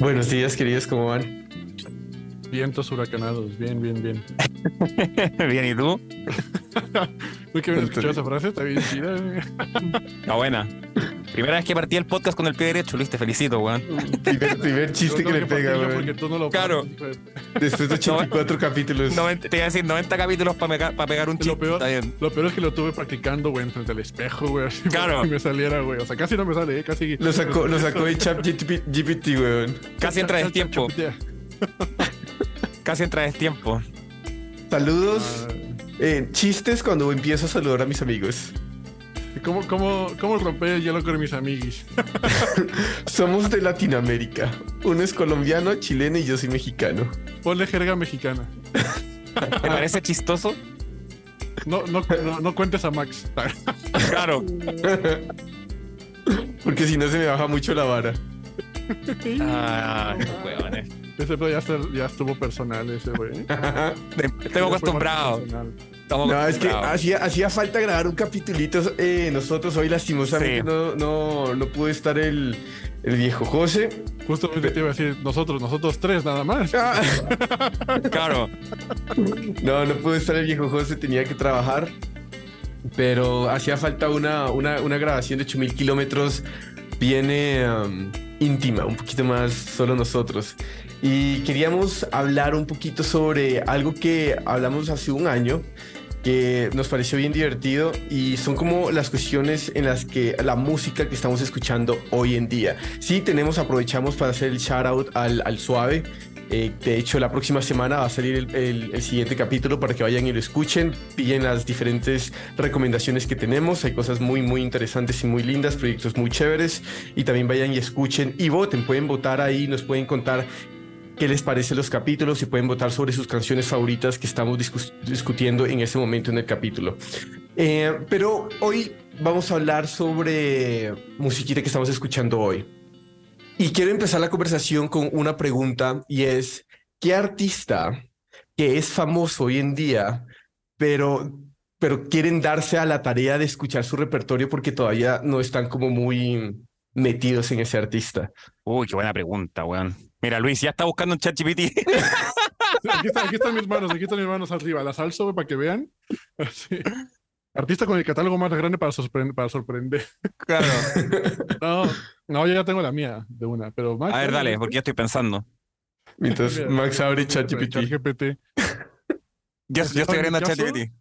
Buenos días, queridos, ¿cómo van? Vientos huracanados, bien, bien, bien. bien, ¿y tú? Uy, que bien escuchado esa frase, está bien chida. No, buena. Primera vez que partí el podcast con el pie derecho, Luis, te felicito, weón. Primer, primer chiste que le pega, Porque weón. tú no lo Claro. Después de 84 capítulos. 90 te iba a decir 90 capítulos para pegar un Lo chiste. peor, Está bien. lo peor es que lo tuve practicando, güey, frente al espejo, güey, Claro. que me saliera, güey. O sea, casi no me sale, ¿eh? casi. Lo sacó, lo sacó de chat GPT, weón. Casi entra de tiempo. Casi entra de tiempo. Saludos. Ah, eh, chistes cuando empiezo a saludar a mis amigos. ¿Cómo, cómo, ¿Cómo romper el hielo con mis amiguis? Somos de Latinoamérica. Uno es colombiano, chileno y yo soy mexicano. Ponle jerga mexicana. ¿Te parece chistoso? No, no, no, no cuentes a Max. Claro. Porque si no se me baja mucho la vara. Ah, weones. Ese ya, ya estuvo personal, ese, güey. Estoy acostumbrado. Estamos No, es que hacía, hacía falta grabar un capitulito. eh, nosotros hoy lastimosamente Sí. no, no, no pudo estar el, el viejo José. Justamente te iba a decir, nosotros, nosotros tres nada más. Ah, Claro. No, no pudo estar el viejo José, tenía que trabajar. Pero hacía falta una, una, una grabación de 8000 kilómetros bien eh, um, íntima, un poquito más solo nosotros. Y queríamos hablar un poquito sobre algo que hablamos hace un año, nos pareció bien divertido y son como las cuestiones en las que la música que estamos escuchando hoy en día. Sí, tenemos, aprovechamos para hacer el shout out al, suave. Eh, de hecho, la próxima semana va a salir el siguiente capítulo para que vayan y lo escuchen, pillen las diferentes recomendaciones que tenemos. Hay cosas muy, muy interesantes y muy lindas, proyectos muy chéveres. Y también vayan y escuchen y voten. Pueden votar ahí, nos pueden contar qué les parece los capítulos y pueden votar sobre sus canciones favoritas que estamos discutiendo en ese momento en el capítulo. Eh, pero hoy vamos a hablar sobre musiquita que estamos escuchando hoy. Y quiero empezar la conversación con una pregunta y es, ¿qué artista que es famoso hoy en día, pero, pero quieren darse a la tarea de escuchar su repertorio porque todavía no están como muy metidos en ese artista? Uy, qué buena pregunta, weón. Mira, Luis, ya está buscando en ChatGPT. Aquí, está- aquí están mis manos, aquí están mis manos arriba. Las alzo para que vean. Así. Artista con el catálogo más grande para, sorprender. Para sorprender. Claro. No, no, yo ya tengo la mía de una, pero Max, A ver, dale, ¿no? porque ya estoy pensando. Mientras Mira, Max abre ChatGPT. ChatGPT. Yo, yo estoy abriendo ChatGPT.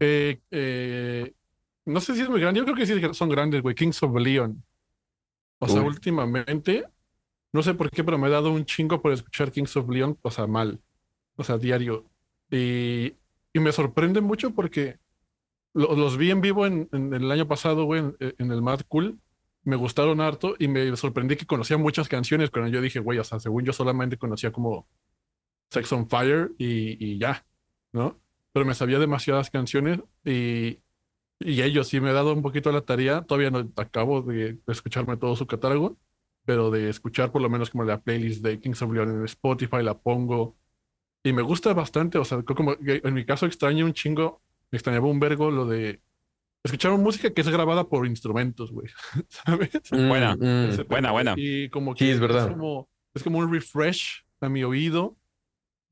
Eh, eh, no sé si es muy grande, yo creo que sí son grandes, güey. Kings of Leon. O sea, Uy. últimamente, no sé por qué, pero me he dado un chingo por escuchar Kings of Leon, o sea, mal. O sea, diario. Y, y me sorprende mucho porque lo- los vi en vivo en, el año pasado, güey, en, el Mad Cool. Me gustaron harto y me sorprendí que conocía muchas canciones cuando yo dije, güey, o sea, según yo solamente conocía como Sex on Fire y, y ya, ¿no? Pero me sabía demasiadas canciones y, y ellos sí me he dado un poquito la tarea. Todavía no acabo de escucharme todo su catálogo, pero de escuchar por lo menos como la playlist de Kings of Leon en Spotify, la pongo y me gusta bastante. O sea, como en mi caso extraño un chingo, me extrañaba un vergo lo de escuchar música que es grabada por instrumentos, güey, ¿sabes? Buena. Mm, mm. Ese buena, buena. Y como Sí, que es verdad. como, es como un refresh a mi oído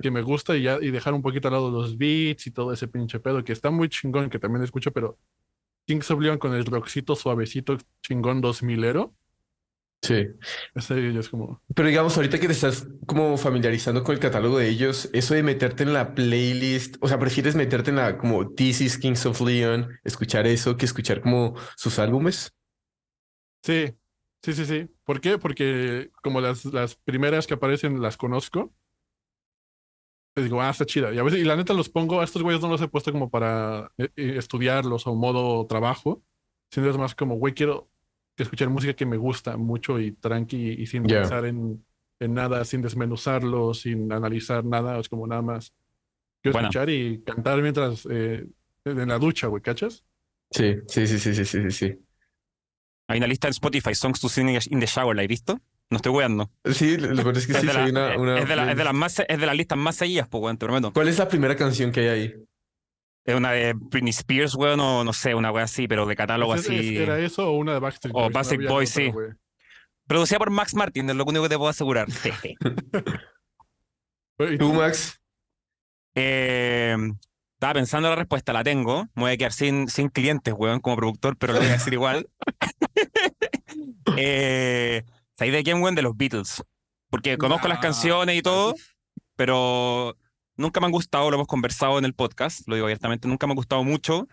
que me gusta y, ya, y dejar un poquito al lado los beats y todo ese pinche pedo que está muy chingón, que también escucho, pero Kings of Leon con el rockcito suavecito chingón 2000ero, Sí. ese es como... Pero digamos, ahorita que te estás como familiarizando con el catálogo de ellos, eso de meterte en la playlist, o sea, prefieres meterte en la como This is Kings of Leon, escuchar eso, que escuchar como sus álbumes. Sí, sí, sí, sí. ¿Por qué? Porque como las, las primeras que aparecen las conozco, les digo, ah, está chida. Y a veces, y la neta los pongo, a estos güeyes no los he puesto como para eh, eh, estudiarlos o modo trabajo, sino es más como, güey, quiero escuchar música que me gusta mucho y tranqui y sin Ya. pensar en, en nada, sin desmenuzarlo, sin analizar nada, es como nada más. Quiero Buena. escuchar y cantar mientras eh, en la ducha, güey, ¿cachas? Sí, sí, sí, sí, sí, sí, sí, sí. Hay una lista en Spotify, Songs to Sing in the Shower, ¿la he visto? No estoy weando. Sí, lo es que Es sí, de, la- una, una es, de la- es de las más, es de las listas más seguidas, pues, weón, te prometo. ¿Cuál es la primera canción que hay ahí? Es una de Britney Spears, weón, o no sé, una weá así, pero de catálogo ¿Es- es- así. ¿Era eso o una de Backstreet O Boys? Backstreet Boys, sí. Producida por Max Martin, es lo único que te puedo asegurar. ¿Y ¿Tú, Max? Eh, estaba pensando la respuesta, la tengo. Me voy a quedar sin, sin clientes, weón, como productor, pero lo voy a decir igual. eh, ¿Sabéis de quién, weón? De los Beatles. Porque conozco las Ah, canciones y todo, pero nunca me han gustado, lo hemos conversado en el podcast, lo digo abiertamente, nunca me ha gustado mucho,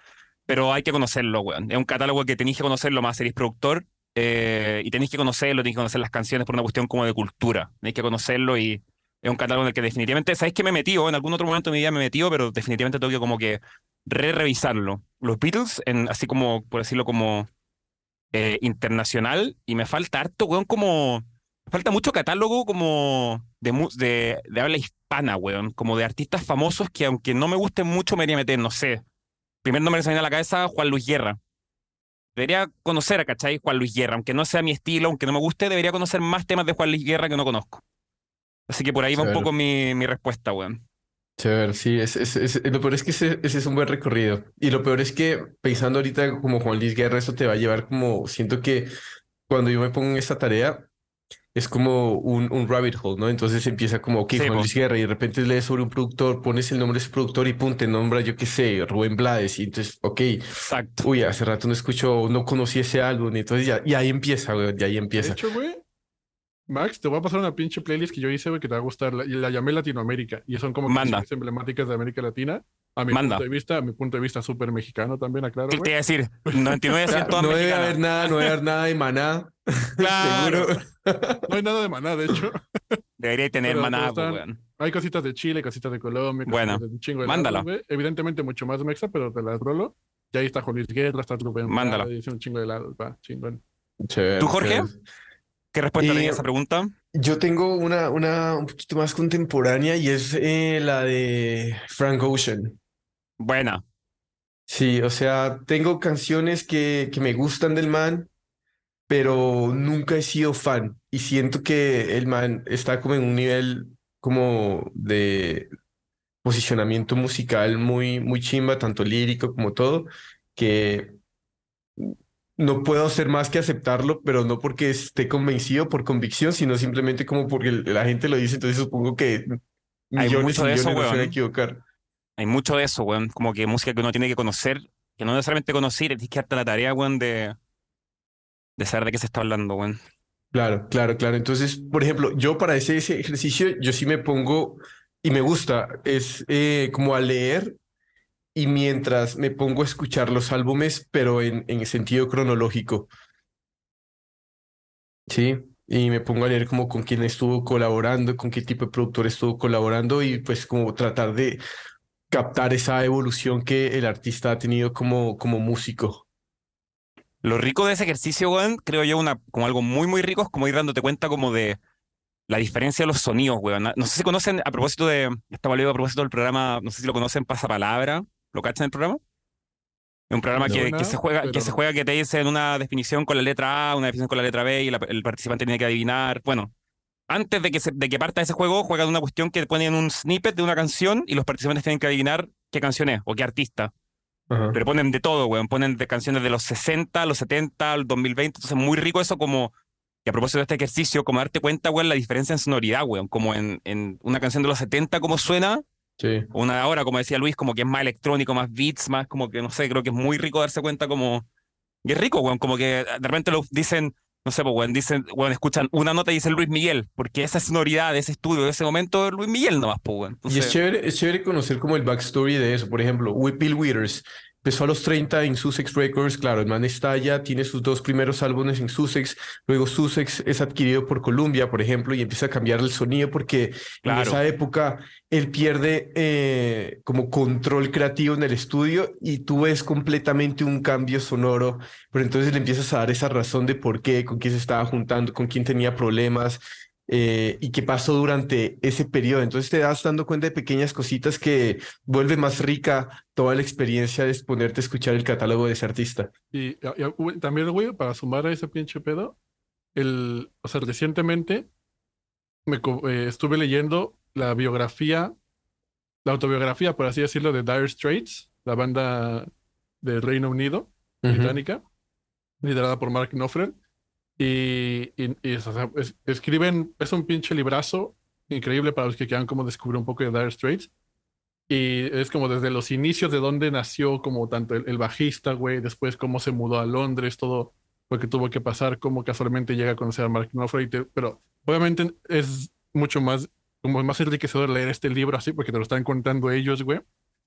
pero hay que conocerlo, weón. Es un catálogo que tenéis que conocerlo más, seréis productor, eh, y tenéis que conocerlo, tenéis que conocer las canciones por una cuestión como de cultura. Tenéis que conocerlo y es un catálogo en el que definitivamente, ¿sabéis que me he metido? En algún otro momento de mi vida me he metido, pero definitivamente tengo que como que re-revisarlo. Los Beatles, en, así como, por decirlo como eh, internacional, y me falta harto, weón, como... Falta mucho catálogo como de, de, de habla hispana, weón. Como de artistas famosos que aunque no me gusten mucho me debería meter, no sé. Primer nombre que se me viene a la cabeza, Juan Luis Guerra. Debería conocer a, ¿cachai? Juan Luis Guerra. Aunque no sea mi estilo, aunque no me guste, debería conocer más temas de Juan Luis Guerra que no conozco. Así que por ahí va un poco mi, mi respuesta, weón. Chévere, sí, es, es- es- lo peor es que ese, ese es un buen recorrido. Y lo peor es que pensando ahorita como Juan Luis Guerra, eso te va a llevar como, siento que cuando yo me pongo en esta tarea, es como un, un rabbit hole, ¿no? Entonces empieza como, ok, Sí, Juan. Luis Guerra, y de repente lees sobre un productor, pones el nombre de ese productor y pum, te nombra, yo qué sé, Rubén Blades, y entonces, ok, Exacto. uy, hace rato no escucho, no conocí ese álbum, y entonces ya, y ahí empieza, güey, y ahí De empieza. hecho, güey, Max, te voy a pasar una pinche playlist que yo hice, güey, que te va a gustar. La, y la llamé Latinoamérica. Y son como Manda. canciones emblemáticas de América Latina. A mi Manda. punto de vista, a mi punto de vista súper mexicano también, aclaro, ¿Qué te iba a decir? 99% No debe haber nada, no debe haber nada de maná, Claro. seguro. No hay nada de maná, de hecho. Debería tener Pero maná, están- weón. Hay cositas de Chile, cositas de Colombia, Bueno, cositas de un chingo de mándala. lados. Evidentemente mucho más mexa, pero te las rolo. Y ahí está Juan Luis Guerra, está Rubén Mándala. Blades, un chingo de lados, va, chingón. Chévere, ¿Tú, Jorge? chévere. ¿Qué respuesta Y- tenía esa pregunta? Yo tengo una, una un poquito más contemporánea y es eh, la de Frank Ocean. Buena. Sí, o sea, tengo canciones que, que me gustan del man, pero nunca he sido fan y siento que el man está como en un nivel como de posicionamiento musical muy, muy chimba, tanto lírico como todo, que no puedo hacer más que aceptarlo, pero no porque esté convencido por convicción, sino simplemente como porque la gente lo dice, entonces supongo que Hay millones mucho y de eso, no se van a weón. equivocar. Hay mucho de eso, weón. Como que música que uno tiene que conocer, que no necesariamente conocer, tienes que darte la tarea, weón, de, de saber de qué se está hablando, weón. Claro, claro, claro. Entonces, por ejemplo, yo para ese, ese ejercicio, yo sí me pongo y me gusta, es eh, como a leer y mientras me pongo a escuchar los álbumes, pero en, en sentido cronológico. Sí, y me pongo a leer como con quién estuvo colaborando, con qué tipo de productor estuvo colaborando y pues como tratar de captar esa evolución que el artista ha tenido como, como músico. Lo rico de ese ejercicio, weón, creo yo, una, como algo muy, muy rico, es como ir dándote cuenta como de la diferencia de los sonidos, weón. No sé si conocen, a propósito de, estaba leyendo a propósito del programa, no sé si lo conocen, Pasapalabra, ¿lo cachan el programa? Es un programa No. que, que se juega, que pero se no. juega que te dicen una definición con la letra A, una definición con la letra B y la- el participante tiene que adivinar. Bueno, antes de que, se- de que parta ese juego, juegan una cuestión que ponen un snippet de una canción y los participantes tienen que adivinar qué canción es o qué artista. Ajá. Pero ponen de todo, weón. Ponen de canciones de los 60, los 70, el 2020. Entonces, muy rico eso como... Y a propósito de este ejercicio, como darte cuenta, weón, la diferencia en sonoridad, weón. Como en, en una canción de los 70, cómo suena, Sí. una ahora, como decía Luis, como que es más electrónico, más beats, más como que, no sé, creo que es muy rico darse cuenta como... Y es rico, weón, como que de repente lo dicen, no sé, pues, weón, dicen, weón, escuchan una nota y dicen Luis Miguel, porque esa sonoridad ese estudio, ese momento, Luis Miguel nomás, pues, weón. Y es chévere, es chévere conocer como el backstory de eso. Por ejemplo, Bill Withers empezó a los 30 en Sussex Records. Claro, el man está allá, tiene sus dos primeros álbumes en Sussex. Luego Sussex es adquirido por Columbia, por ejemplo, y empieza a cambiar el sonido porque en esa época él pierde eh, como control creativo en el estudio y tú ves completamente un cambio sonoro. Pero entonces le empiezas a dar esa razón de por qué, con quién se estaba juntando, con quién tenía problemas eh, y qué pasó durante ese periodo. Entonces te das dando cuenta de pequeñas cositas que vuelve más rica toda la experiencia de ponerte a escuchar el catálogo de ese artista. Y, también, güey, para sumar a ese pinche pedo, el, o sea, recientemente me eh, estuve leyendo la biografía, la autobiografía, por así decirlo, de Dire Straits, la banda del Reino Unido, británica, liderada por Mark Knopfler. Y, y- y es- o sea, es- escriben, es un pinche librazo increíble para los que quieran como descubrir un poco de Dire Straits. Y es como desde los inicios de dónde nació como tanto el, el bajista, güey, después cómo se mudó a Londres, todo lo que tuvo que pasar, cómo casualmente llega a conocer a Mark Knopfler. Pero obviamente es mucho más, como más enriquecedor leer este libro así, porque te lo están contando ellos, güey.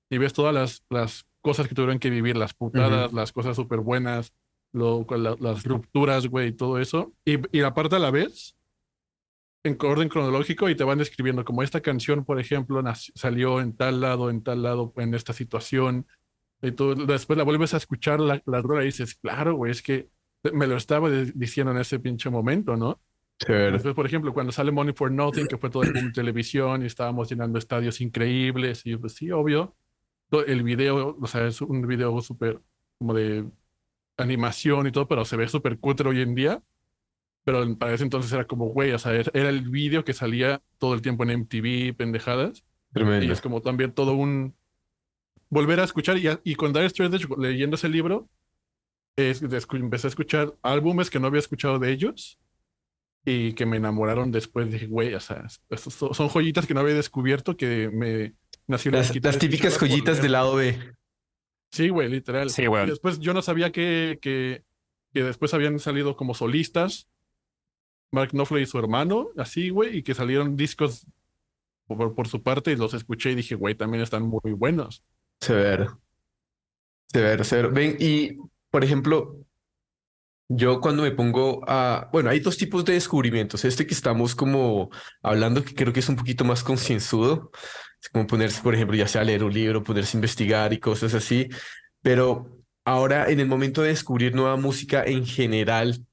Y ves todas las, las cosas que tuvieron que vivir, las putadas, las cosas súper buenas, lo, la- las rupturas, güey, y todo eso. Y, y aparte a la vez, en orden cronológico, y te van describiendo como esta canción, por ejemplo, nac- salió en tal lado, en tal lado, en esta situación. Y tú después la vuelves a escuchar la, la rola y dices, claro, güey, es que me lo estaba diciendo en ese pinche momento, ¿no? Chévere. Después, por ejemplo, cuando sale Money for Nothing, que fue todo de televisión y estábamos llenando estadios increíbles, y pues sí, obvio. El video, o sea, es un video súper como de animación y todo, pero se ve súper cutre hoy en día. Pero para ese entonces era como, güey, o sea, era era el video que salía todo el tiempo en MTV, pendejadas. Y Tremendo. es como también todo un volver a escuchar. Y, y con Dire Straits, leyendo ese libro, es, empecé a escuchar álbumes que no había escuchado de ellos y que me enamoraron después. Dije, güey, o sea, estos son joyitas que no había descubierto que me nació la Las, las típicas joyitas del lado B. Sí, güey, literal. Sí, weón. Y después yo no sabía que, que, que después habían salido como solistas, Mark Knopfler y su hermano, así, güey, y que salieron discos por, por su parte y los escuché y dije, güey, también están muy buenos. Severo. Severo, severo. Ven, y por ejemplo, yo cuando me pongo a... Bueno, hay dos tipos de descubrimientos. Este que estamos como hablando, que creo que es un poquito más concienzudo. Como ponerse, por ejemplo, ya sea leer un libro, ponerse a investigar y cosas así. Pero ahora, en el momento de descubrir nueva música en general,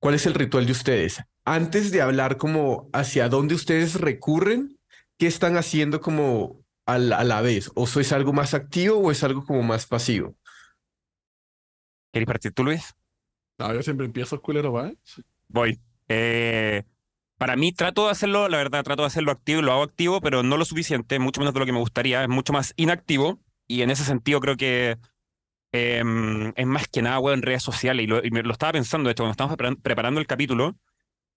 ¿cuál es el ritual de ustedes? Antes de hablar como hacia dónde ustedes recurren, ¿qué están haciendo como a la, a la vez? ¿O sois algo más activo o es algo como más pasivo? ¿Queréis partir tú, Luis? No, yo siempre empiezo culero, ¿va? Voy. Eh, para mí trato de hacerlo, la verdad, trato de hacerlo activo, lo hago activo, pero no lo suficiente, mucho menos de lo que me gustaría, es mucho más inactivo. Y en ese sentido creo que em, es más que nada, weón, en redes sociales. Y lo, y lo estaba pensando, de hecho, cuando estábamos preparan- preparando el capítulo,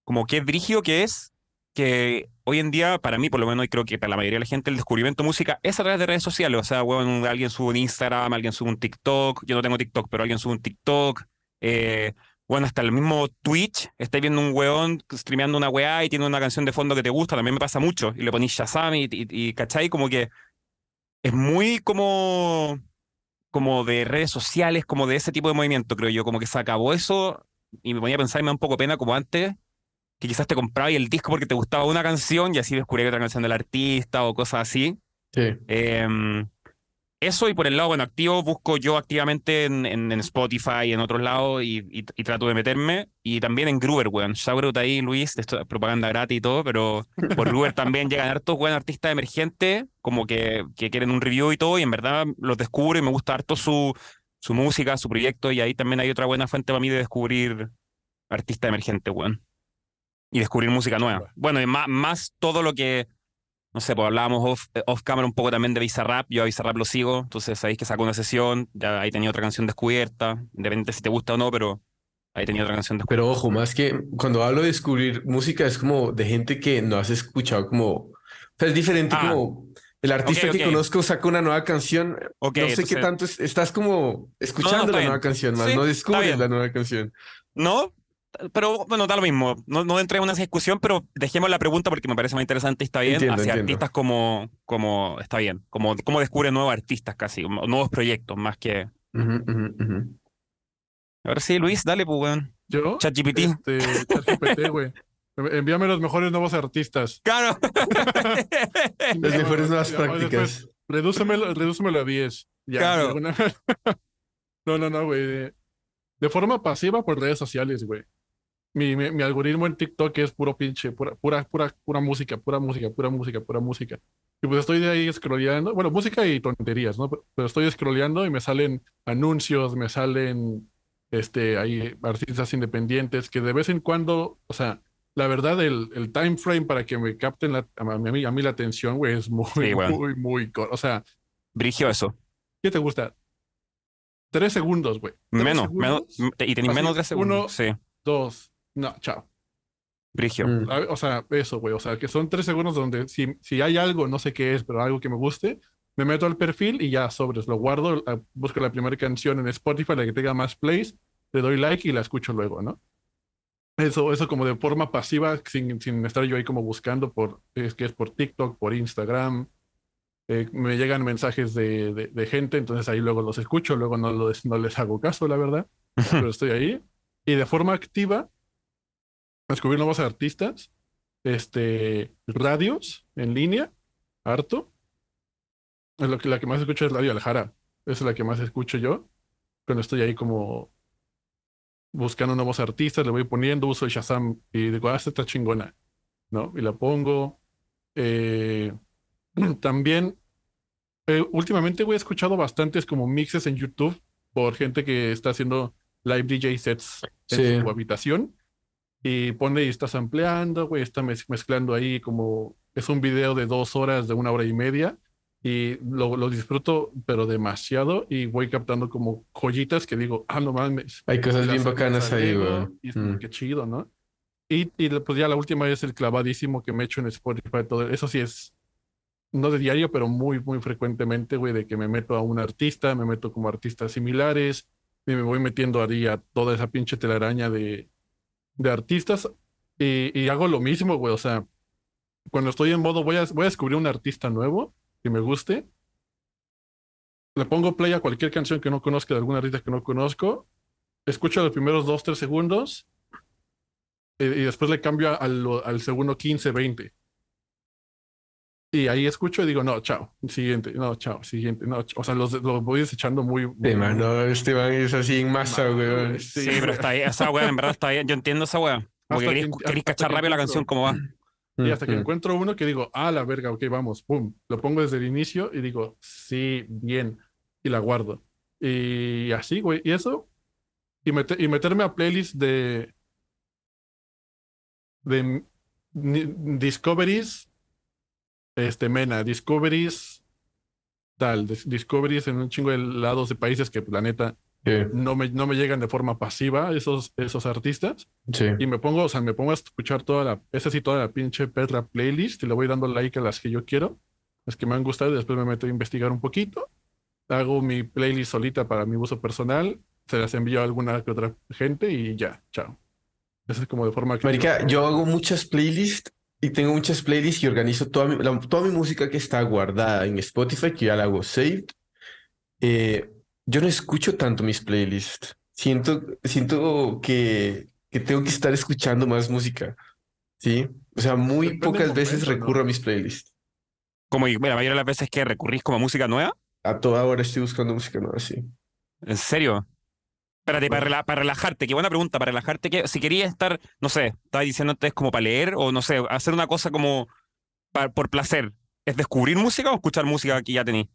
como qué brígido que es que hoy en día, para mí por lo menos, y creo que para la mayoría de la gente, el descubrimiento de música es a través de redes sociales, o sea, weón, alguien sube un Instagram, alguien sube un TikTok, yo no tengo TikTok, pero alguien sube un TikTok, eh, bueno, hasta el mismo Twitch, estáis viendo un weón streameando una weá y tiene una canción de fondo que te gusta, también me pasa mucho. Y le ponís Shazam y, y, y ¿cachai? Como que es muy como, como de redes sociales, como de ese tipo de movimiento, creo yo. Como que se acabó eso y me ponía a pensar y me da un poco pena como antes, que quizás te comprabas el disco porque te gustaba una canción y así descubrí otra canción del artista o cosas así. Sí. Em, eso y por el lado, bueno, activo, busco yo activamente en, en, en Spotify y en otros lados y, y- y trato de meterme. Y también en Groover, weón. Shoutout ahí, Luis, esto es propaganda gratis y todo, pero por Groover también llegan hartos, weón, artistas emergentes, como que, que quieren un review y todo, y en verdad los descubro y me gusta harto su, su música, su proyecto, y ahí también hay otra buena fuente para mí de descubrir artistas emergentes, weón. Y descubrir música nueva. Bueno, y más, más todo lo que no sé, pues hablábamos off, eh, off camera un poco también de Bizarrap. Yo a Bizarrap lo sigo, entonces sabéis que sacó una sesión, ya ahí tenía otra canción descubierta, independiente si te gusta o no, pero ahí tenía otra canción descubierta. Pero ojo, más que cuando hablo de descubrir música es como de gente que no has escuchado como... O sea, es diferente Ah. como el artista que conozco saca una nueva canción. Ok, no sé entonces- qué tanto es- estás como escuchando la bien. nueva canción, más Sí, no descubres la nueva canción. No, pero bueno, da lo mismo. No, no entremos en esa discusión, pero dejemos la pregunta porque me parece más interesante y está bien. Entiendo, hacia entiendo. artistas como, como, está bien, como, como descubre nuevos artistas casi, nuevos proyectos, más que. Ujú, ujú, ujú. Ahora sí, Luis, dale, pues, weón. Yo, ChatGPT. este, ChatGPT, güey. Envíame los mejores nuevos artistas. Claro. Las mejores nuevas prácticas. Redúcemelo, redúcemelo a 10. Ya, Claro. alguna- No, no, no, güey. De, de forma pasiva por redes sociales, güey. Mi, mi, mi algoritmo en TikTok es puro pinche, pura, pura, pura, pura música, pura música, pura música, pura música. Y pues estoy de ahí scrolleando, bueno, música y tonterías, ¿no? Pero- Pero estoy scrolleando y me salen anuncios, me salen, este, ahí artistas independientes que de vez en cuando, o sea, la verdad, el, el time frame para que me capten la, a, mí, a mí la atención, güey, es muy, Sí, bueno. muy, muy, o sea, Brigio eso. ¿qué te gusta? Tres segundos, güey. Menos, menos, y tenéis Así, menos de tres uno- segundos. Sí. dos, no, chao. Brigio. Mm. O sea, eso, güey. O sea, que son tres segundos donde si, si hay algo, no sé qué es, pero algo que me guste, me meto al perfil y ya sobres, lo guardo, busco la primera canción en Spotify, la que tenga más plays, le doy like y la escucho luego, ¿no? Eso, eso como de forma pasiva, sin, sin estar yo ahí como buscando por, es que es por TikTok, por Instagram. eh, me llegan mensajes de, de- de gente, entonces ahí luego los escucho, luego no, los- no les hago caso, la verdad, pero estoy ahí. Y de forma activa, descubrir nuevos artistas, este, radios en línea, harto. Es lo que, la que más escucho es Radio Aljara. Esa es la que más escucho yo. Cuando estoy ahí como buscando nuevos artistas, le voy poniendo, uso el Shazam y digo, ah, esta está chingona, ¿no? Y la pongo. Eh, también, eh, últimamente, güey, he escuchado bastantes como mixes en YouTube por gente que está haciendo live DJ sets en Sí. su habitación y pone y está sampleando, güey, está mez- mezclando ahí como es un video de dos horas, de una hora y media y lo, lo disfruto pero demasiado y voy captando como joyitas que digo, ah, no mames. Hay cosas bien bacanas ahí, güey. Y Mm. qué chido, ¿no? Y, y pues ya la última es el clavadísimo que me echo en Spotify, todo eso sí es no de diario, pero muy, muy frecuentemente, güey, de que me meto a un artista, me meto como artistas similares, y me voy metiendo ahí a toda esa pinche telaraña de, de artistas, y, hago lo mismo, güey, o sea, cuando estoy en modo, voy a, voy a descubrir un artista nuevo que me guste, le pongo play a cualquier canción que no conozca, de algún artista que no conozco, escucho los primeros dos, tres segundos, y, y después le cambio al, al segundo 15, 20. Y ahí escucho y digo, no, chao, siguiente, no, chao, siguiente, no, ch- o sea, los, los voy desechando muy, Sí, muy- mano, este man es así en masa, güey. Sí, Sí, pero está ahí, esa weá en verdad está ahí. Yo entiendo esa weá. Porque queréis, que- queréis hasta cachar que rápido la canción como va. Y hasta que Mm, encuentro uno que digo, ah, la verga, ok, vamos, pum, lo pongo desde el inicio y digo, sí, bien, y la guardo. Y así, güey, y eso, y, mete- y meterme a playlist de, de discoveries, este, Mena, discoveries, tal, dis- discoveries en un chingo de lados de países que, la neta, Sí, no me, no me llegan de forma pasiva esos, esos artistas. sí. Y me pongo, o sea, me pongo a escuchar toda la, esa sí, toda la pinche perra playlist y le voy dando like a las que yo quiero, las que me han gustado y después me meto a investigar un poquito. Hago mi playlist solita para mi uso personal, se las envío a alguna que otra gente y ya, chao. Eso es como de forma activa. Marica, yo hago muchas playlists y tengo muchas playlists y organizo toda mi, la- toda mi música que está guardada en Spotify, que ya la hago saved. Eh, yo no escucho tanto mis playlists. Siento, siento que, que tengo que estar escuchando más música. ¿Sí? O sea, muy Depende pocas veces recurro a mis playlists. Como la mayoría de las veces que recurrís como a música nueva. A toda hora estoy buscando música nueva, sí. ¿En serio? Espérate, para, rela- para relajarte, qué buena pregunta, para relajarte, que si querías estar, no sé, estaba diciendo antes como para leer o no sé, hacer una cosa como por placer, ¿es descubrir música o escuchar música que ya tení?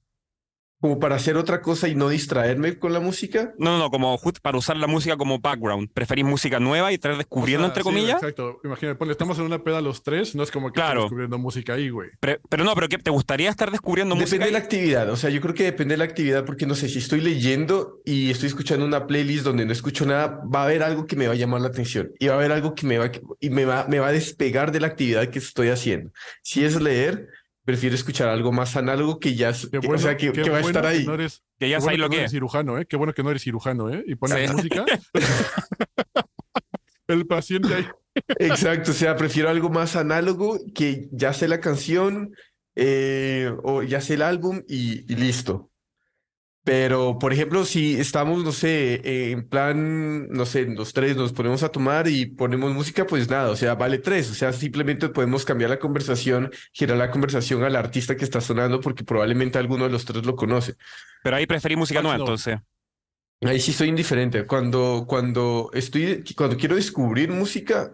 Como para hacer otra cosa y no distraerme con la música. No, no, no, como just para usar la música como background. ¿Preferís música nueva y estar O descubriendo, sea, entre sí, comillas? Exacto. Imagínate, ponle, estamos en una peda los tres, no es como que Claro. descubriendo música ahí, güey. Pero, pero no, pero ¿qué, ¿te gustaría estar descubriendo Depende música? de la actividad, o sea, yo creo que depende de la actividad porque no sé, si estoy leyendo y estoy escuchando una playlist donde no escucho nada, va a haber algo que me va a llamar la atención y va a haber algo que me va, y me va, me va a despegar de la actividad que estoy haciendo. Si es leer, prefiero escuchar algo más análogo que ya, Qué que- bueno, o sea, que, qué que va a estar que ahí. no eres, Que ya bueno lo que no eres es. cirujano, ¿eh? Qué bueno que no eres cirujano, ¿eh? Y pones Sí. música. El paciente ahí. Exacto, o sea, prefiero algo más análogo que ya sé la canción eh, o ya sé el álbum y, y listo. Pero, por ejemplo, si estamos, no sé, en plan, no sé, los tres nos ponemos a tomar y ponemos música, pues nada, o sea, vale tres, o sea, simplemente podemos cambiar la conversación, girar la conversación al artista que está sonando porque probablemente alguno de los tres lo conoce. Pero ahí preferís música nueva, no. entonces. Ahí sí soy indiferente. Cuando, cuando estoy, cuando quiero descubrir música,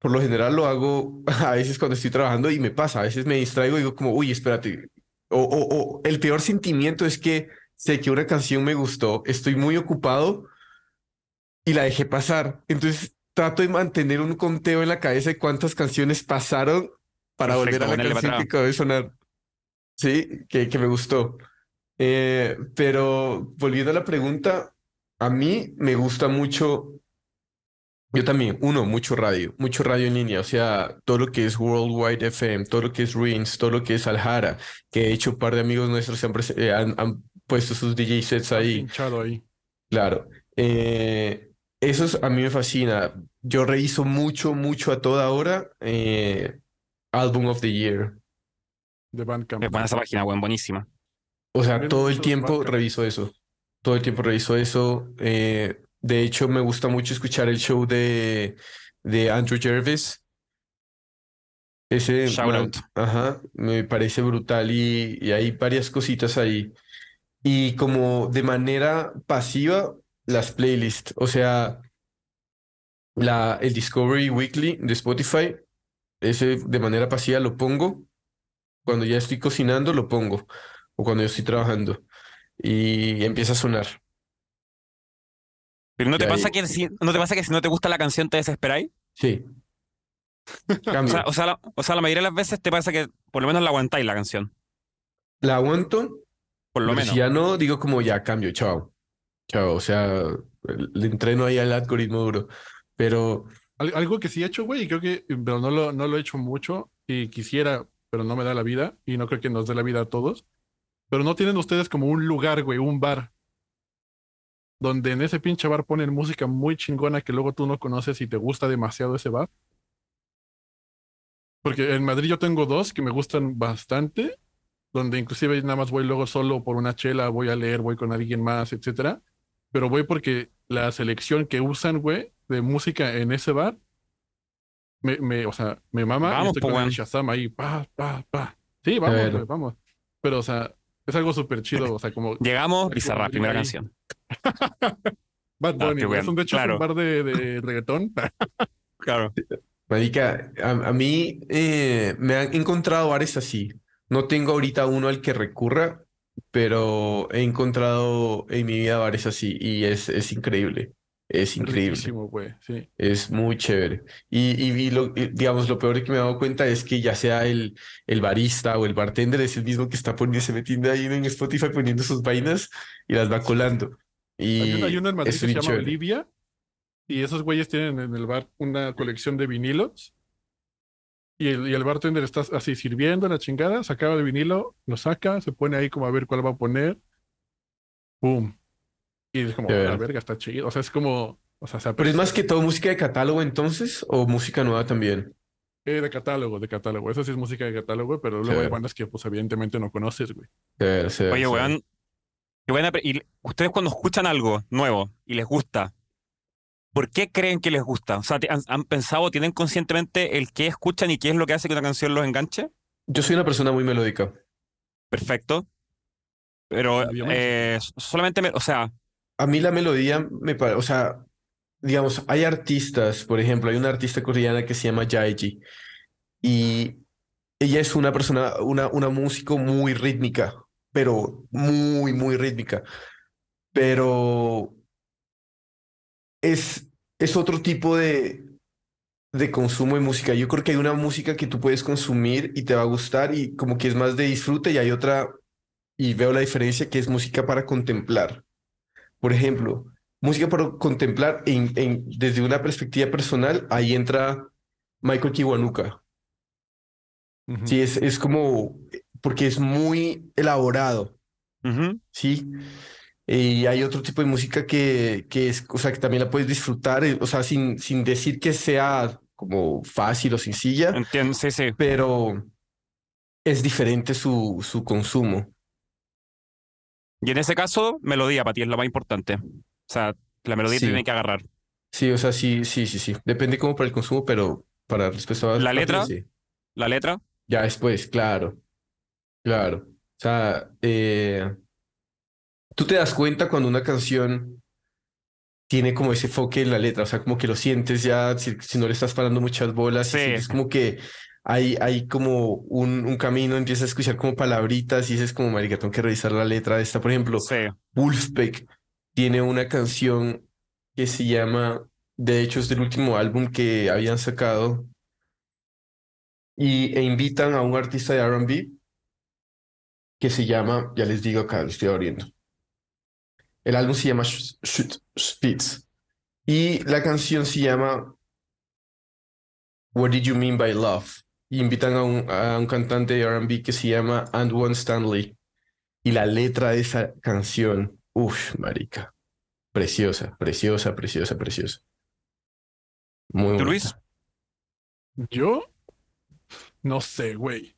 por lo general lo hago a veces cuando estoy trabajando y me pasa, a veces me distraigo y digo como, uy, espérate. O, o, o el peor sentimiento es que sé que una canción me gustó, estoy muy ocupado y la dejé pasar. Entonces trato de mantener un conteo en la cabeza de cuántas canciones pasaron para Perfecto, volver a la canción que acabó de sonar. Sí, que, que me gustó. Eh, pero volviendo a la pregunta, a mí me gusta mucho Yo también, uno, mucho radio, mucho radio en línea, o sea, todo lo que es Worldwide FM, todo lo que es Rins, todo lo que es Aljara, que de hecho un par de amigos nuestros eh, han- han puesto sus DJ sets ahí. Pinchado ahí. Claro. Eh, eso es- a mí me fascina. Yo reviso mucho, mucho a toda hora eh, Album of the Year. De Bandcamp. Es buena esa página, weón, buenísima. O sea, todo el tiempo reviso eso. Todo el tiempo reviso eso. Eh, de hecho, me gusta mucho escuchar el show de, de Andrew Jervis. Ese, Shout man, out. ajá, me parece brutal y, y hay varias cositas ahí. Y como de manera pasiva, las playlists. O sea, la, el Discovery Weekly de Spotify, ese de manera pasiva lo pongo. Cuando ya estoy cocinando, lo pongo. O cuando yo estoy trabajando. Y empieza a sonar. Pero ¿no te pasa que si, no te pasa que si no te gusta la canción te desesperáis? Sí. O sea, o sea, la, o sea, la mayoría de las veces te pasa que por lo menos la aguantáis la canción. La aguanto, Por lo pero menos. si ya no, digo como ya cambio, chao. Chao. O sea, le entreno ahí al algoritmo duro. Pero Al- Algo que sí he hecho, güey, y creo que, pero no lo, no lo he hecho mucho y quisiera, pero no me da la vida y no creo que nos dé la vida a todos. Pero no tienen ustedes como un lugar, güey, un bar, donde en ese pinche bar ponen música muy chingona que luego tú no conoces y te gusta demasiado ese bar. Porque en Madrid yo tengo dos que me gustan bastante, donde inclusive nada más voy luego solo por una chela, voy a leer, voy con alguien más, etcétera. Pero voy porque la selección que usan, güey, de música en ese bar, me, me, o sea, me mama y Vamos, estoy po, con el. Shazam ahí, pa, pa, pa. Sí, vamos, güey, vamos. Pero, o sea, es algo súper chido, o sea, como Llegamos, Madrid primera ahí. canción. Bad Bunny, Es un, de hecho, claro. un bar de, de reggaetón. Claro. Marica, a, a mí eh, me han encontrado bares así. No tengo ahorita uno al que recurra, pero he encontrado en mi vida bares así y es, es increíble. Es increíble. Sí. Es muy chévere. Y, y, y lo, y, digamos, lo peor que me he dado cuenta es que ya sea el, el barista o el bartender es el mismo que está poniendo, se metiendo ahí en Spotify poniendo sus vainas y las va colando. Y Hay uno, hay en Madrid que se llama chévere. Olivia y esos güeyes tienen en el bar una colección de vinilos y el, y el bartender está así sirviendo la chingada, sacaba el vinilo, lo saca, se pone ahí como a ver cuál va a poner. ¡Pum! Y es como, Qué la ver. verga, está chido. O sea, es como, o sea, se Pero es más que todo música de catálogo entonces o música nueva también. Eh, de catálogo, de catálogo. Eso sí es música de catálogo, pero luego hay ver. bandas que pues evidentemente no conoces, güey. Se- se- Oye, weón. y ustedes cuando escuchan algo nuevo y les gusta, ¿por qué creen que les gusta? O sea, ¿te- ¿han, han pensado, tienen conscientemente el qué escuchan y qué es lo que hace que una canción los enganche? Yo soy una persona muy melódica. Perfecto. Pero eh, solamente, me- o sea, A mí la melodía me parece, o sea, digamos, hay artistas, por ejemplo, hay una artista coreana que se llama Yaeji y ella es una persona, una, una músico muy rítmica, pero muy, muy rítmica. Pero es, es otro tipo de, de consumo de música. Yo creo que hay una música que tú puedes consumir y te va a gustar y como que es más de disfrute y hay otra, y veo la diferencia, que es música para contemplar. Por ejemplo, música para contemplar en, en- desde una perspectiva personal, ahí entra Michael Kiwanuka. Sí, es, es como, porque es muy elaborado, ¿sí? Y hay otro tipo de música que, que es, o sea, que también la puedes disfrutar, eh, o sea, sin, sin decir que sea como fácil o sencilla, entiendo, sí, sí. pero es diferente su, su consumo. Y en ese caso, melodía para ti es lo más importante. O sea, la melodía Sí. tiene que agarrar. Sí, o sea, sí, sí, sí, sí. Depende como para el consumo, pero para respecto a ¿La letra? sí. La letra, Ya después, claro, claro. O sea, eh, tú te das cuenta cuando una canción tiene como ese enfoque en la letra, o sea, como que lo sientes ya, si, si no le estás parando muchas bolas, Sí. sientes como que hay, hay como un, un camino, empiezas a escuchar como palabritas y dices como, marica, tengo que revisar la letra de esta. Por ejemplo, sí. Wolfpack tiene una canción que se llama, de hecho es del último álbum que habían sacado, y, e invitan a un artista de R&B que se llama, ya les digo acá, lo estoy abriendo. El álbum se llama Sh- Shoot Spitz Y la canción se llama What Did You Mean by Love? Y invitan a un, a un cantante de RB que se llama And One Stanley. Y la letra de esa canción, uff, marica. Preciosa, preciosa, preciosa, preciosa. Muy ¿Tú, bonita. Luis? Yo no sé, güey.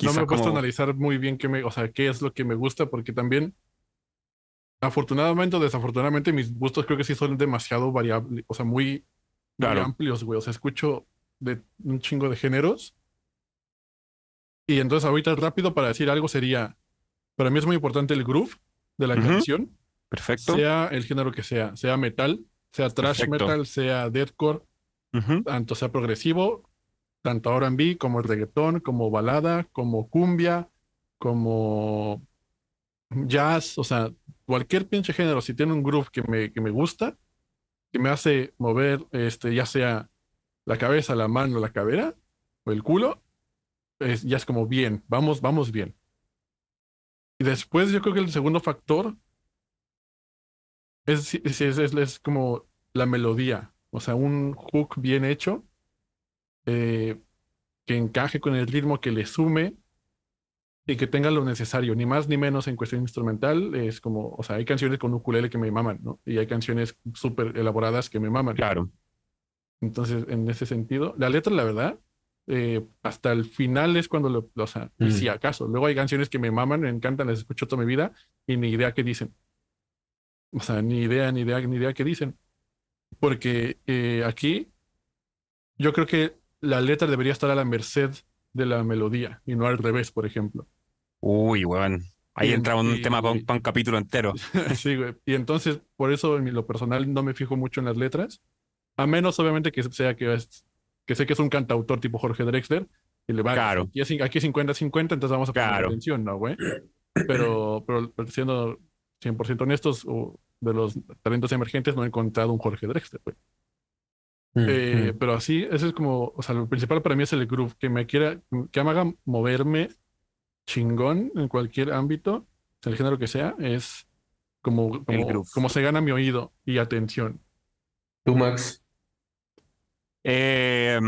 No me he puesto a analizar muy bien qué me, o sea, qué es lo que me gusta, porque también, afortunadamente o desafortunadamente, mis gustos creo que sí son demasiado variables, o sea, muy, amplios, güey. O sea, escucho de un chingo de géneros. Y entonces ahorita rápido para decir algo sería, para mí es muy importante el groove de la canción, Perfecto. sea el género que sea, sea metal, sea thrash Perfecto. metal, sea deathcore, tanto sea progresivo, tanto R&B como el reggaetón, como balada, como cumbia, como jazz, o sea, cualquier pinche género, si tiene un groove que me, que me gusta, que me hace mover, este, ya sea la cabeza, la mano, la cadera o el culo, es, ya es como bien, vamos, vamos bien. Y después yo creo que el segundo factor es, es, es- es- como la melodía, o sea, un hook bien hecho eh, que encaje con el ritmo, que le sume y que tenga lo necesario, ni más ni menos en cuestión instrumental. Es como, o sea, hay canciones con ukulele que me maman, ¿no? Y hay canciones súper elaboradas que me maman. Claro. Entonces, en ese sentido, la letra, la verdad, eh, hasta el final es cuando lo, o sea, y Mm. si acaso. Luego hay canciones que me maman, me encantan, las escucho toda mi vida y ni idea qué dicen. O sea, ni idea, ni idea, ni idea qué dicen. Porque eh, aquí yo creo que la letra debería estar a la merced de la melodía y no al revés, por ejemplo. Uy, weón. Ahí Y- entra un y- tema para un, pa' un capítulo entero. Sí, güey. Y entonces, por eso en lo personal no me fijo mucho en las letras. A menos, obviamente, que sea que, es, que sé que es un cantautor tipo Jorge Drexler. Y le va Claro. Aquí es, aquí es 50-50, entonces vamos a poner Claro. atención, ¿no, güey? Pero, pero, siendo 100% honestos, o de los talentos emergentes, no he encontrado un Jorge Drexler, güey. Mm, Eh, mm. pero así, ese es como, o sea, lo principal para mí es el groove, que me quiera, que me haga moverme chingón en cualquier ámbito, el género que sea, es como, El como, como se gana mi oído y atención. ¿Tú, Max? Eh,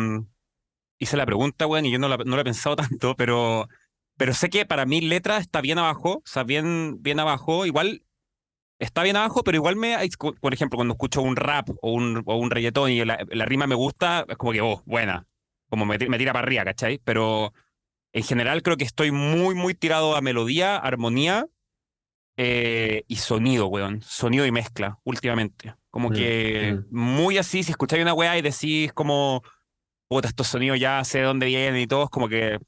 hice la pregunta, weón, y yo no la, no la he pensado tanto, pero, pero sé que para mí letra está bien abajo, o sea, bien, bien abajo. Igual está bien abajo, pero igual me, por ejemplo, cuando escucho un rap o un, o un reggaetón y la, la rima me gusta, es como que, oh, buena, como me, me tira para arriba, ¿cachai? Pero en general creo que estoy muy, muy tirado a melodía, armonía eh, y sonido, weón. Sonido y mezcla, últimamente. Como Mm, que muy así, si escucháis una weá y decís como, puta, estos sonidos ya sé de dónde vienen y todo, es como que,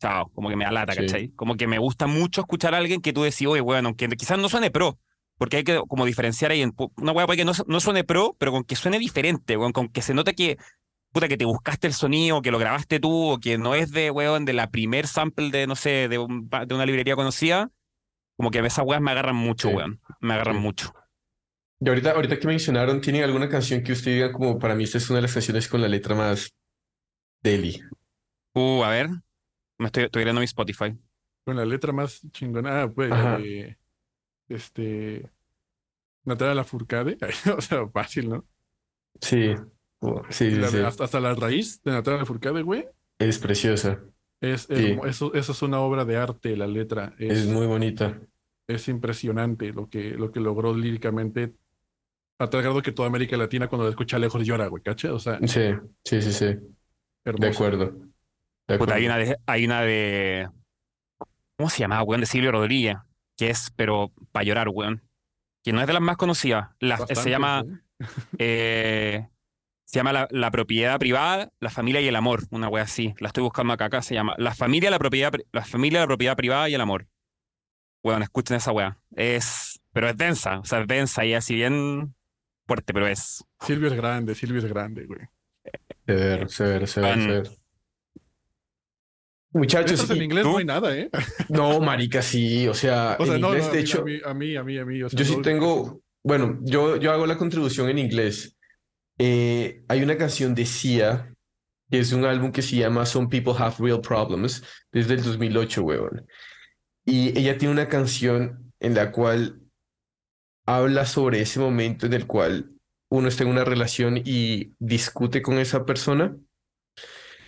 chao, como que me alata, Sí. ¿cachai? Como que me gusta mucho escuchar a alguien que tú decís, oye, weón, aunque quizás no suene pro, porque hay que como diferenciar ahí en una weá que no, no suene pro, pero con que suene diferente, weón, con que se note que, puta, que te buscaste el sonido, que lo grabaste tú, o que no es de, weón, de la primer sample de, no sé, de, un- de una librería conocida, como que esas weas me agarran mucho, Sí. weón, me agarran Sí. mucho. Y ahorita, ahorita que mencionaron, ¿tienen alguna canción que usted diga como para mí esta es una de las canciones con la letra más deli? Uh, a ver, me estoy, estoy viendo mi Spotify. Con la letra más chingona, ah, pues, Ajá. eh, este, Natalia Lafourcade, o sea, fácil, ¿no? Sí, sí, La- sí. hasta, hasta la raíz de Natalia Lafourcade, güey, Es preciosa, es, Sí. hermo- eso, eso es una obra de arte, la letra, es es, muy bonita. es impresionante lo que, lo que logró líricamente, a tal grado que toda América Latina cuando la escucha lejos llora, güey, ¿caché? O sea, Sí, sí, sí, sí. De acuerdo. De Puta, hay acuerdo. una de, hay una de. ¿Cómo se llamaba, weón? De Silvio Rodríguez. Que es, pero para llorar, weón. Que no es de las más conocidas. La- Bastante, se llama. ¿sí? eh, se llama la, la propiedad privada, la familia y el amor. Una wea así. La estoy buscando acá. Acá se llama La familia, la propiedad, la familia, la propiedad privada y el amor. Weón, escuchen esa wea. Es. Pero es densa. O sea, es densa y así bien fuerte, pero es. Silvio es grande, Silvio es grande, güey. Severo, severo, severo, severo. Muchachos, en inglés tú? no hay nada, ¿eh? no, marica, sí, o sea, O sea, en no, inglés, no, a de mí, hecho, a mí, a mí, a mí, a mí, o sea, yo sí tengo, bueno, yo, yo hago la contribución en inglés. Eh, hay una canción de Sia, que es un álbum que se llama Some People Have Real Problems, desde el 2008, huevón. Y ella tiene una canción en la cual habla sobre ese momento en el cual uno está en una relación y discute con esa persona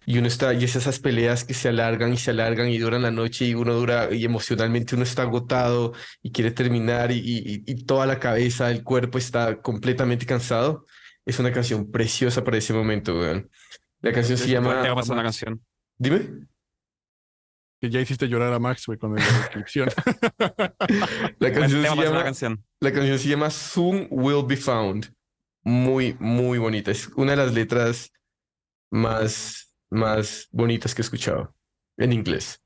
y uno está, y es esas peleas que se alargan y se alargan y duran la noche y uno dura, y emocionalmente uno está agotado y quiere terminar y toda la cabeza, el cuerpo está completamente cansado. Es una canción preciosa para ese momento, weón. La canción se Te va a llama... pasar una canción. Dime. Que ya hiciste llorar a Max, güey, con la descripción. La canción Te se llama... canción. La canción se llama Soon Will Be Found. Muy, muy bonita. Es una de las letras más, más bonitas que he escuchado en inglés.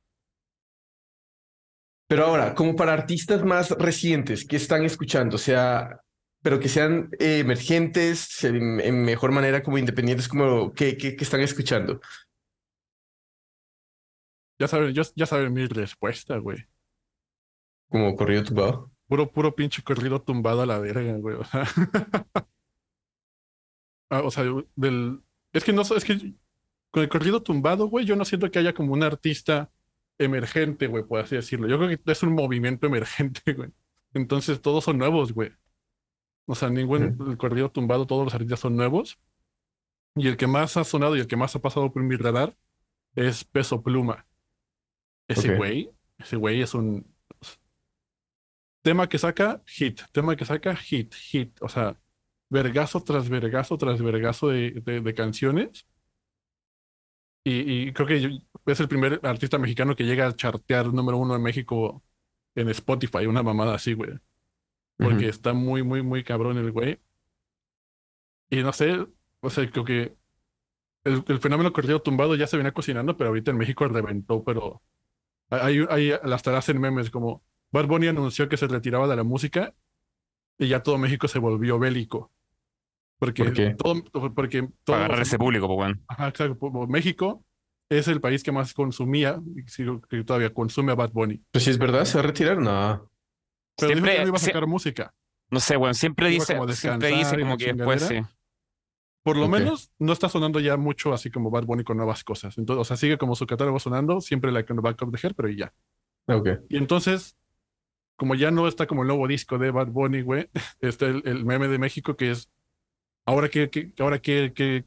Pero ahora, como para artistas más recientes que están escuchando, o sea, pero que sean eh, emergentes, en, en mejor manera como independientes, como que, que, que están escuchando. ya saben, ya, ya saben mi respuesta, güey. Como corrido tumbado. Puro, puro pinche corrido tumbado a la verga, güey. O sea, Ah, o sea, del... Es que no es que con el corrido tumbado, güey, yo no siento que haya como un artista emergente, güey, por así decirlo. Yo creo que es un movimiento emergente, güey. Entonces todos son nuevos, güey. O sea, ningún el corrido tumbado, todos los artistas son nuevos. Y el que más ha sonado y el que más ha pasado por mi radar es Peso Pluma. Ese güey, ese güey es un tema que saca hit, tema que saca hit, hit. O sea, vergazo tras vergazo tras vergazo de, de- de canciones. Y, y creo que es el primer artista mexicano que llega a chartear número uno en México en Spotify, una mamada así, güey. Porque Ujú. está muy, muy, muy cabrón el güey. Y no sé, o sea, creo que el, el fenómeno corrido tumbado ya se venía cocinando, pero ahorita en México reventó, pero hay, hay hasta hacen memes como Bad Bunny anunció que se retiraba de la música y ya todo México se volvió bélico. Porque ¿Por qué? todo, porque Para todos agarrar ese público, pues, weón. Ajá, exacto. México es el país que más consumía, que todavía consume a Bad Bunny. Pues si es verdad, se va a retirar, no. Pero dijo Siempre- que no iba a sacar música. No sé, weón. Siempre Iba dice, como siempre dice como que después sí. Por lo menos no está sonando ya mucho así como Bad Bunny con nuevas cosas. Entonces, o sea, sigue como su catálogo sonando, siempre la con Back of the Hair, pero y ya. Ok. Y entonces, como ya no está como el nuevo disco de Bad Bunny, güey, está el, el meme de México que es, ahora que, que- ahora que, que,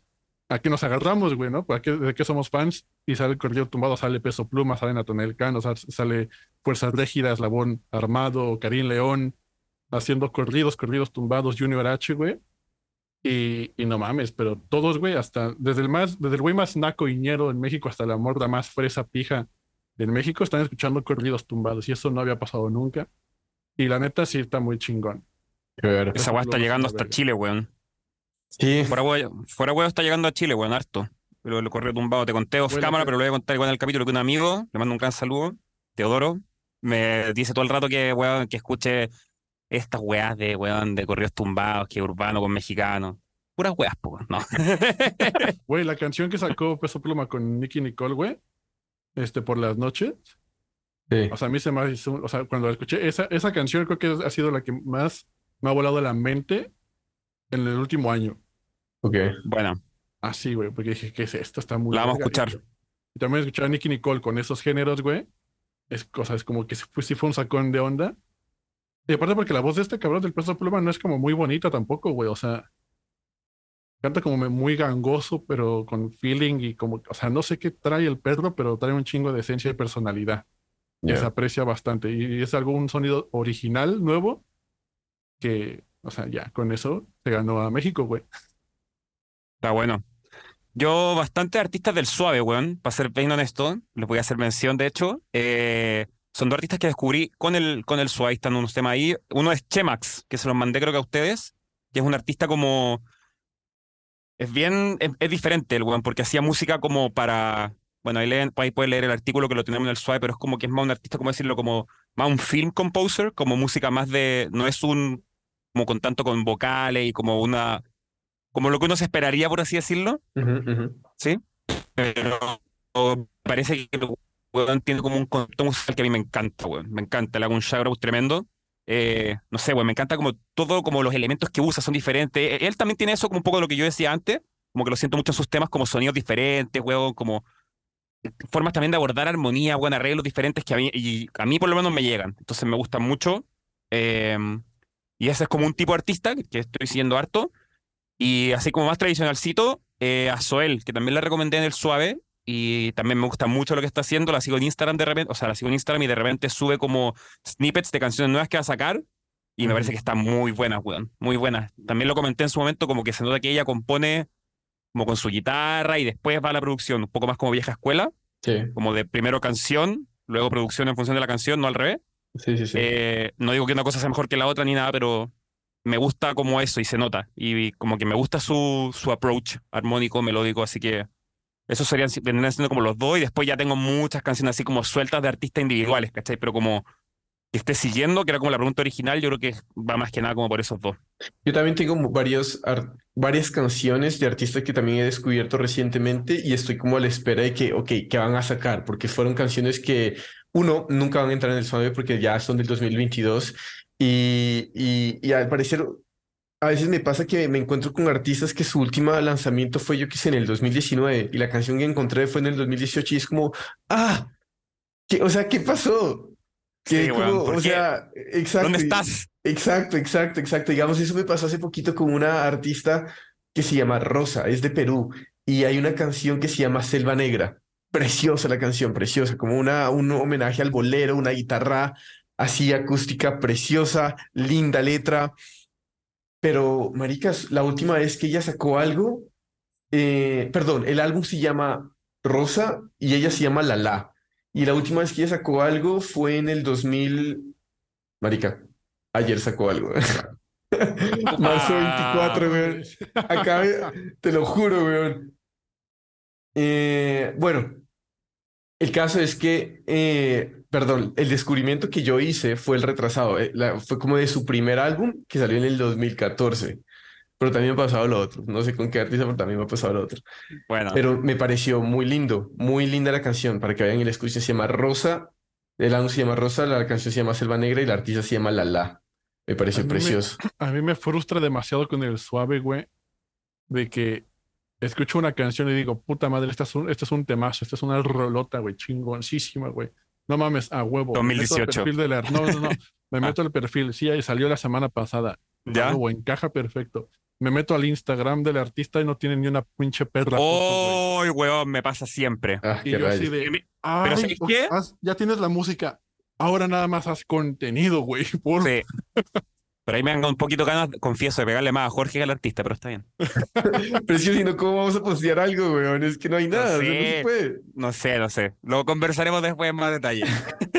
¿a qué nos agarramos, güey, no? ¿Para qué, ¿De qué somos fans? Y sale el corrido tumbado, sale Peso Pluma, sale Natonel Cano, sale, Fuerzas Régidas, Labón Armado, Karim León, haciendo corridos, corridos tumbados, Junior H, güey. Y, y no mames, pero todos, güey, hasta desde el más, desde el güey más naco y ñero en México hasta la morra más fresa pija en México están escuchando corridos tumbados y eso no había pasado nunca. Y la neta sí está muy chingón. Esa weá está llegando hasta. Chile, weón. Sí. Fuera weón está llegando a Chile, weón, harto. Pero lo corrió tumbado, te conté off Bueno, cámara, que- pero lo voy a contar igual en el capítulo que un amigo, le mando un gran saludo, Teodoro, me dice todo el rato que, weón, que escuche estas weas de, weón, de corridos tumbados, que urbano con mexicano. Puras weas, po, no. Güey, la canción que sacó Peso Pluma con Nicky Nicole, güey, este, por las noches, Sí. o sea, a mí se me hizo, o sea, cuando la escuché, esa, esa canción creo que ha sido la que más me ha volado la mente en el último año. Ok. bueno, Así, güey, porque dije, ¿qué es esto? Está muy la vamos a escuchar. Y también escuchar a Nicky Nicole con esos géneros, güey. Es cosa, es como que sí fue, sí fue un sacón de onda. Y aparte porque la voz de este cabrón del peso pluma no es como muy bonita tampoco, güey. O sea, canta como muy gangoso, pero con feeling y como, o sea, no sé qué trae el perro, pero trae un chingo de esencia y personalidad. Ya. se aprecia bastante. Y es algo, un sonido original, nuevo, que, o sea, ya, con eso se ganó a México, güey. Bueno. Yo, bastante artistas del suave, weón, para ser bien honesto, les voy a hacer mención, de hecho. eh, son dos artistas que descubrí con el, con el suave, están unos temas ahí. Uno es Chemax, que se los mandé creo que a ustedes, que es un artista como... Es bien, es, es diferente el weón, porque hacía música como para... Bueno, ahí, leen, ahí pueden leer el artículo que lo tenemos en el suave, pero es como que es más un artista, como decirlo, como más un film composer, como música más de... No es un... como con tanto con vocales y como una... Como lo que uno se esperaría, por así decirlo. Ujú, ujú. ¿sí? Pero o, parece que el weón tiene como un concepto musical que a mí me encanta, weón. Me encanta, le hago un shoutout tremendo. Eh, no sé, weón, me encanta como todo, como los elementos que usa son diferentes. E- Él también tiene eso como un poco de lo que yo decía antes, como que lo siento mucho en sus temas, como sonidos diferentes, weón, como formas también de abordar armonía, weón, arreglos diferentes que a mí, y a mí por lo menos me llegan. Entonces me gustan mucho. Eh, y ese es como un tipo de artista que estoy siguiendo harto. Y así como más tradicionalcito, eh, a Zoel, que también la recomendé en el suave. Y también me gusta mucho lo que está haciendo. La sigo en Instagram de repente. O sea, la sigo en Instagram y de repente sube como snippets de canciones nuevas que va a sacar. Y me parece que está muy buena, weón. Muy buena. También lo comenté en su momento, como que se nota que ella compone como con su guitarra y después va a la producción, un poco más como vieja escuela. Sí, Como de primero canción, luego producción en función de la canción, no al revés. sí, sí. sí. Eh, no digo que una cosa sea mejor que la otra ni nada, pero me gusta como eso y se nota. Y como que me gusta su, su approach armónico, melódico, así que esos serían, vendrían siendo como los dos. Y después ya tengo muchas canciones así como sueltas de artistas individuales, ¿cachai? Pero como que esté siguiendo, que era como la pregunta original, yo creo que va más que nada como por esos dos. Yo también tengo varios ar- varias canciones de artistas que también he descubierto recientemente y estoy como a la espera de que, ok, ¿qué van a sacar? Porque fueron canciones que, uno, nunca van a entrar en el suave porque ya son del 2022 y, y, y al parecer a veces me pasa que me encuentro con artistas que su último lanzamiento fue, yo qué sé, en el 2019 y la canción que encontré fue en el 2018 y es como, ah, ¿qué, o sea, ¿qué pasó? Que Sí, weón, como, ¿por o qué? sea, exacto. ¿Dónde estás? Exacto, exacto, exacto. Digamos, eso me pasó hace poquito con una artista que se llama Rosa, es de Perú, y hay una canción que se llama Selva Negra. Preciosa la canción, preciosa, como una, un homenaje al bolero, una guitarra así acústica, preciosa, linda letra. Pero, maricas, la última vez que ella sacó algo, eh, perdón, el álbum se llama Rosa y ella se llama Lala. Y la última vez que ella sacó algo fue en el 2000, marica, ayer sacó algo. Marzo 24, weón. Acabe, te lo juro, weón. Eh, bueno, el caso es que, eh, perdón, el descubrimiento que yo hice fue el retrasado. eh, la- fue como de su primer álbum que salió en el 2014. Pero también me ha pasado lo otro. No sé con qué artista, pero también me ha pasado lo otro. Bueno, Pero me pareció muy lindo, muy linda la canción. Para que vayan y la escuchen, se llama Rosa. El álbum se llama Rosa, la canción se llama Selva Negra y la artista se llama Lala. Me A pareció me- precioso. A mí me frustra demasiado con el suave, güey, de que escucho una canción y digo, puta madre, este es un, este es un temazo, esta es una rolota, güey, chingoncísima, güey. No mames, a huevo. me meto 2018. perfil de la- No, no, no. Me meto al perfil. Sí, ahí salió la semana pasada. ¿ya? huevo, encaja perfecto. Me meto al Instagram del artista y no tiene ni una pinche perra. foto, güey. ¡Oh, weón! Me pasa siempre. Ah, Y qué yo así de, Pero "Ay, ¿sabes qué? haz- ya tienes la música. Ahora nada más haz contenido, güey. Por Sí. Pero ahí me dan un poquito ganas, confieso, de pegarle más a Jorge que al artista, pero está bien. Pero es que si no, ¿cómo vamos a postear algo, weón? Es que no hay nada, o sea, no se sé. puede. No sé, no sé. Lo conversaremos después en más detalle.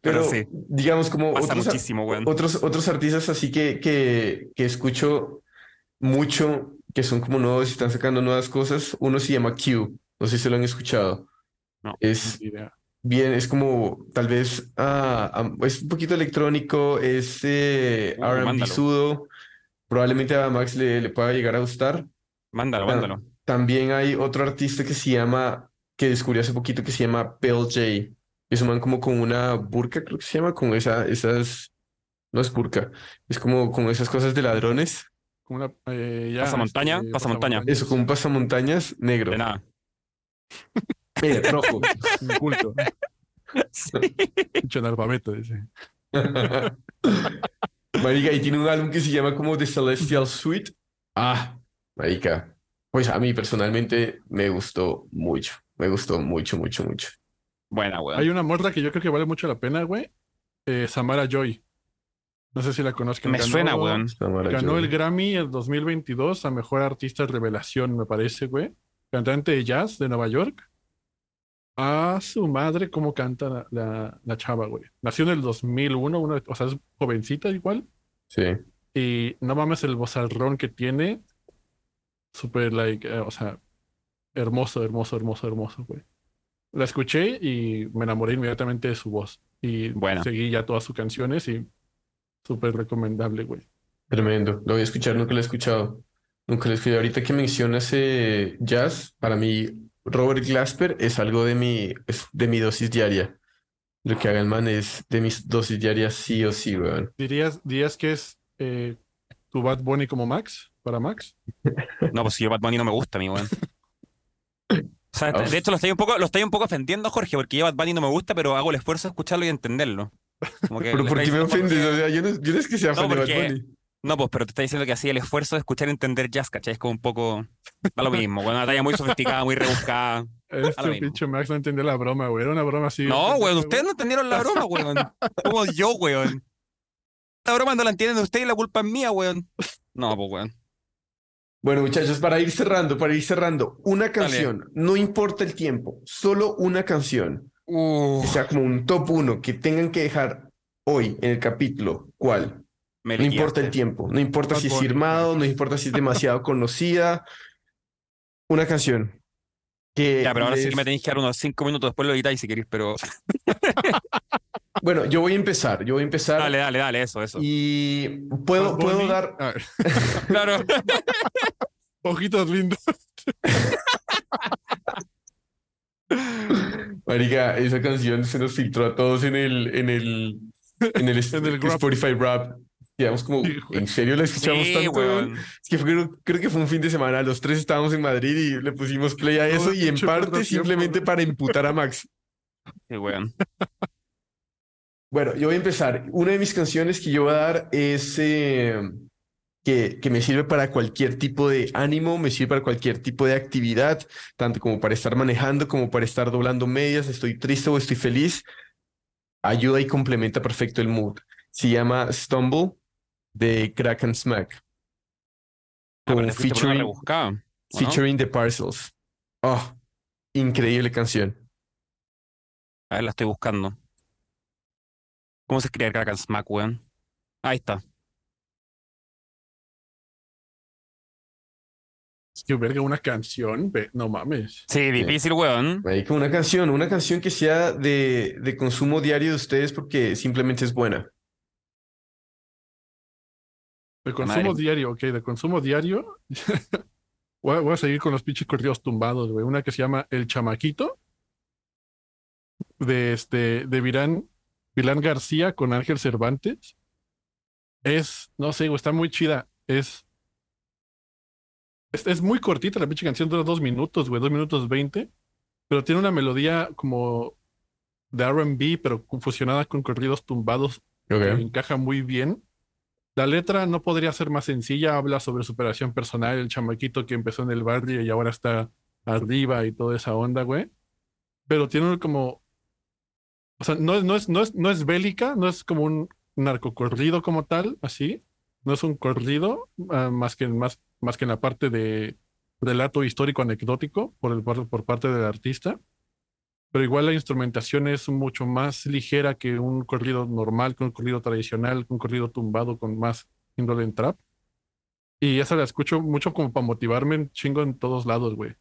Pero, Pero sí. digamos, como Pasa otros, muchísimo, weón. otros, otros artistas así que, que, que escucho mucho, que son como nuevos y están sacando nuevas cosas. Uno se llama Q, no sé si lo han escuchado. No. Es idea. Bien, es como tal vez, ah, es un poquito electrónico, es eh, Uh, R&B mándalo. sudo. Probablemente a Max le, le pueda llegar a gustar. Mándalo, mándalo. También hay otro artista que se llama, que descubrí hace poquito, que se llama Pale J. Es un man como con una burka, creo que se llama, con esa, esas, no es burka, es como con esas cosas de ladrones. Como una, eh, ya, Pasamontaña, este, pasamontaña. Eso, como un pasamontañas negro. De nada. Eh, rojo. Inculto. Analfabeto, dice. Marica, y tiene un álbum que se llama como The Celestial Suite. Ah, marica. Pues a mí personalmente me gustó mucho. Me gustó mucho, mucho, mucho. Buena, weón. Hay una morra que yo creo que vale mucho la pena, güey. Eh, Samara Joy. No sé si la conozcan. Me Ganó- suena, weón. Samara Ganó Joy. el Grammy el 2022 a Mejor Artista Revelación, me parece, güey. Cantante de jazz de Nueva York. A su madre, cómo canta la, la, la chava, güey. Nació en el 2001, una- o sea, es jovencita igual. Sí. Y no mames el vozarrón que tiene. Súper, like, eh, o sea, hermoso, hermoso, hermoso, hermoso, güey. La escuché y me enamoré inmediatamente de su voz. Y Buena. seguí ya todas sus canciones y súper recomendable, güey. Tremendo. Lo voy a escuchar, nunca lo he escuchado. Nunca lo he escuchado. Ahorita que mencionas eh, jazz, para mí, Robert Glasper es algo de mi, es de mi dosis diaria. Lo que haga el man es de mis dosis diarias sí o sí, weón. ¿Dirías, dirías que es eh, tu Bad Bunny como Max? ¿Para Max? No, pues si yo Bad Bunny no me gusta a mí, weón. O sea, Ah. de hecho lo estoy un poco, lo estoy un poco ofendiendo, Jorge, porque yo Bad Bunny no me gusta, pero hago el esfuerzo de escucharlo y entenderlo. Como que Pero ¿por qué me ofendes? porque- O sea, yo no, yo no es que sea No, fan de Bad Bunny. No, pues, pero te está diciendo que hacía el esfuerzo de escuchar y entender jazz, ¿cachai? Es como un poco. Da lo mismo, güey. Una talla muy sofisticada, muy rebuscada. Este pinche Max no entendió la broma, güey. Era una broma así. No, weón, ustedes no entendieron la broma, weón. Como yo, weón. La broma no la entienden ustedes y la culpa es mía, weón. No, pues, weón. Bueno, muchachos, para ir cerrando, para ir cerrando, una canción, no importa el tiempo, solo una canción, que sea como un top uno, que tengan que dejar hoy en el capítulo. ¿Cuál? Me No importa el tiempo, no importa si es firmado, no importa si es demasiado conocida. Una canción. Que Ya, pero ahora sí que me tenéis que dar unos cinco minutos después lo editáis si queréis, pero. Bueno, yo voy a empezar, yo voy a empezar. Dale, dale, dale, eso, eso. Y puedo, Bad puedo dar. Ah, Claro. ojitos lindos. Marica, esa canción se nos filtró a todos en el, en el, en el, En el. Spotify rap. Quedamos como, Sí. ¿en serio la escuchamos Sí, tanto? weón. Es que fue- creo que fue un fin de semana, los tres estábamos en Madrid y le pusimos play a eso el y en parte simplemente ¿no? para imputar a Max. Sí, weón. Bueno, yo voy a empezar. Una de mis canciones que yo voy a dar es eh, que, que me sirve para cualquier tipo de ánimo, me sirve para cualquier tipo de actividad, tanto como para estar manejando, como para estar doblando medias, estoy triste o estoy feliz. Ayuda y complementa perfecto el mood. Se llama Stumble de Crack and Smack. Ah, Con una featuring, featuring The Parcels. Oh, increíble canción. A ver, la estoy buscando. ¿Cómo se escribe Crack and Smack, weón? Ahí está. Es que verga, una canción. No mames. Sí, difícil, weón. Una canción, una canción que sea de, de consumo diario de ustedes porque simplemente es buena. De consumo Madre. diario, ok, de consumo diario. voy, a, voy a seguir con los pinches corridos tumbados, güey. Una que se llama El Chamaquito. De este, de Virán, Vilán García con Ángel Cervantes. Es, no sé, güey, está muy chida. Es, es, es muy cortita la pinche canción, dura dos minutos, güey, dos minutos veinte. Pero tiene una melodía como de RB, pero fusionada con corridos tumbados que encaja muy bien. La letra no podría ser más sencilla, habla sobre superación personal, el chamaquito que empezó en el barrio y ahora está arriba y toda esa onda, güey. Pero tiene como, o sea, no no es, no es, no es bélica, no es como un narcocorrido como tal, así. No es un corrido, ah, más que, más, más que en la parte de relato histórico anecdótico por, el, por parte del artista pero igual la instrumentación es mucho más ligera que un corrido normal, que un corrido tradicional, que un corrido tumbado con más índole en trap. Y esa la escucho mucho como para motivarme en chingo en todos lados, güey.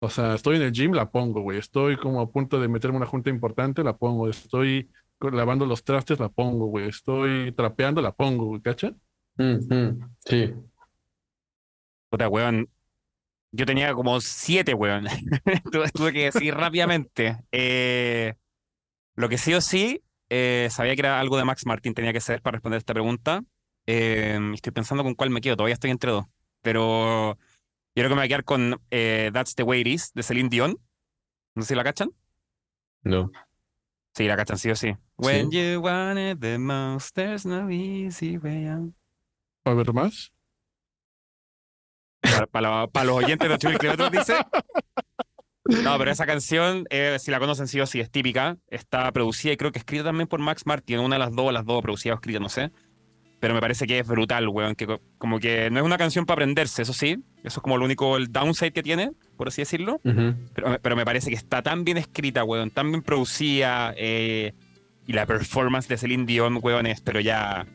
O sea, estoy en el gym, la pongo, güey. Estoy como a punto de meterme una junta importante, la pongo. Estoy lavando los trastes, la pongo, güey. Estoy trapeando, la pongo, güey, ¿cacha? Ujú, Sí. Puta, weón. Yo tenía como siete, weón. Tuve, tuve que decir rápidamente. Eh, lo que sí o sí, eh, sabía que era algo de Max Martin tenía que ser para responder esta pregunta. Eh, estoy pensando con cuál me quedo, todavía estoy entre dos. Pero yo creo que me voy a quedar con eh, That's the Way It Is de Celine Dion. No sé si la cachan. No. Sí, la cachan sí o sí. When you want it the most, there's no easy way out. A ver más. Para, para, para los oyentes de 8000 kilómetros dice. No, pero esa canción, eh, si la conocen sí o sí, es típica. Está producida y creo que escrita también por Max Martin. Una de las dos, las dos producida o escrita, no sé. Pero me parece que es brutal, weón. Que co- como que no es una canción para aprenderse, eso sí. Eso es como lo único, el downside que tiene, por así decirlo. Pero, pero me parece que está tan bien escrita, weón. Tan bien producida. eh, y la performance de Celine Dion, weón, es, pero ya.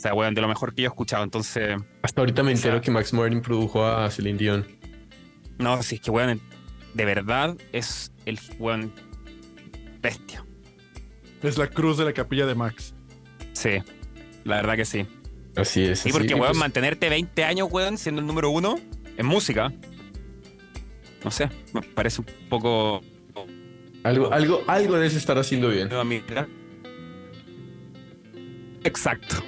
O sea, weón, de lo mejor que yo he escuchado. Entonces. Hasta ahorita me entero sea- que Max Martin produjo a Celine Dion. No, si es que, weón, de verdad es el weón bestia. Es la cruz de la capilla de Max. Sí, la verdad que sí. Así es. Sí, así porque, que, weón, pues, mantenerte 20 años, weón, siendo el número uno en música. No sé, me parece un poco. algo, algo, algo debes estar haciendo bien. a mí. Exacto.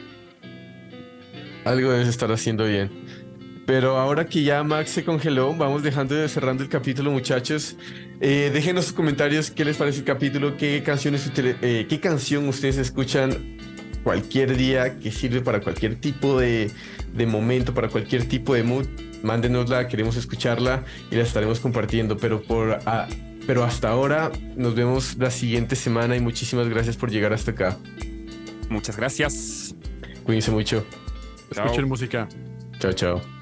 Algo debes estar haciendo bien. Pero ahora que ya Max se congeló, vamos dejando de cerrando el capítulo, muchachos. Eh, déjenos sus comentarios qué les parece el capítulo, qué canciones eh, qué canción ustedes escuchan cualquier día, que sirve para cualquier tipo de, de momento, para cualquier tipo de mood, mándenosla, queremos escucharla y la estaremos compartiendo. Pero, por, ah, pero hasta ahora nos vemos la siguiente semana y muchísimas gracias por llegar hasta acá. Muchas gracias. Cuídense mucho. Chao. Escuchen música. Chao, chao.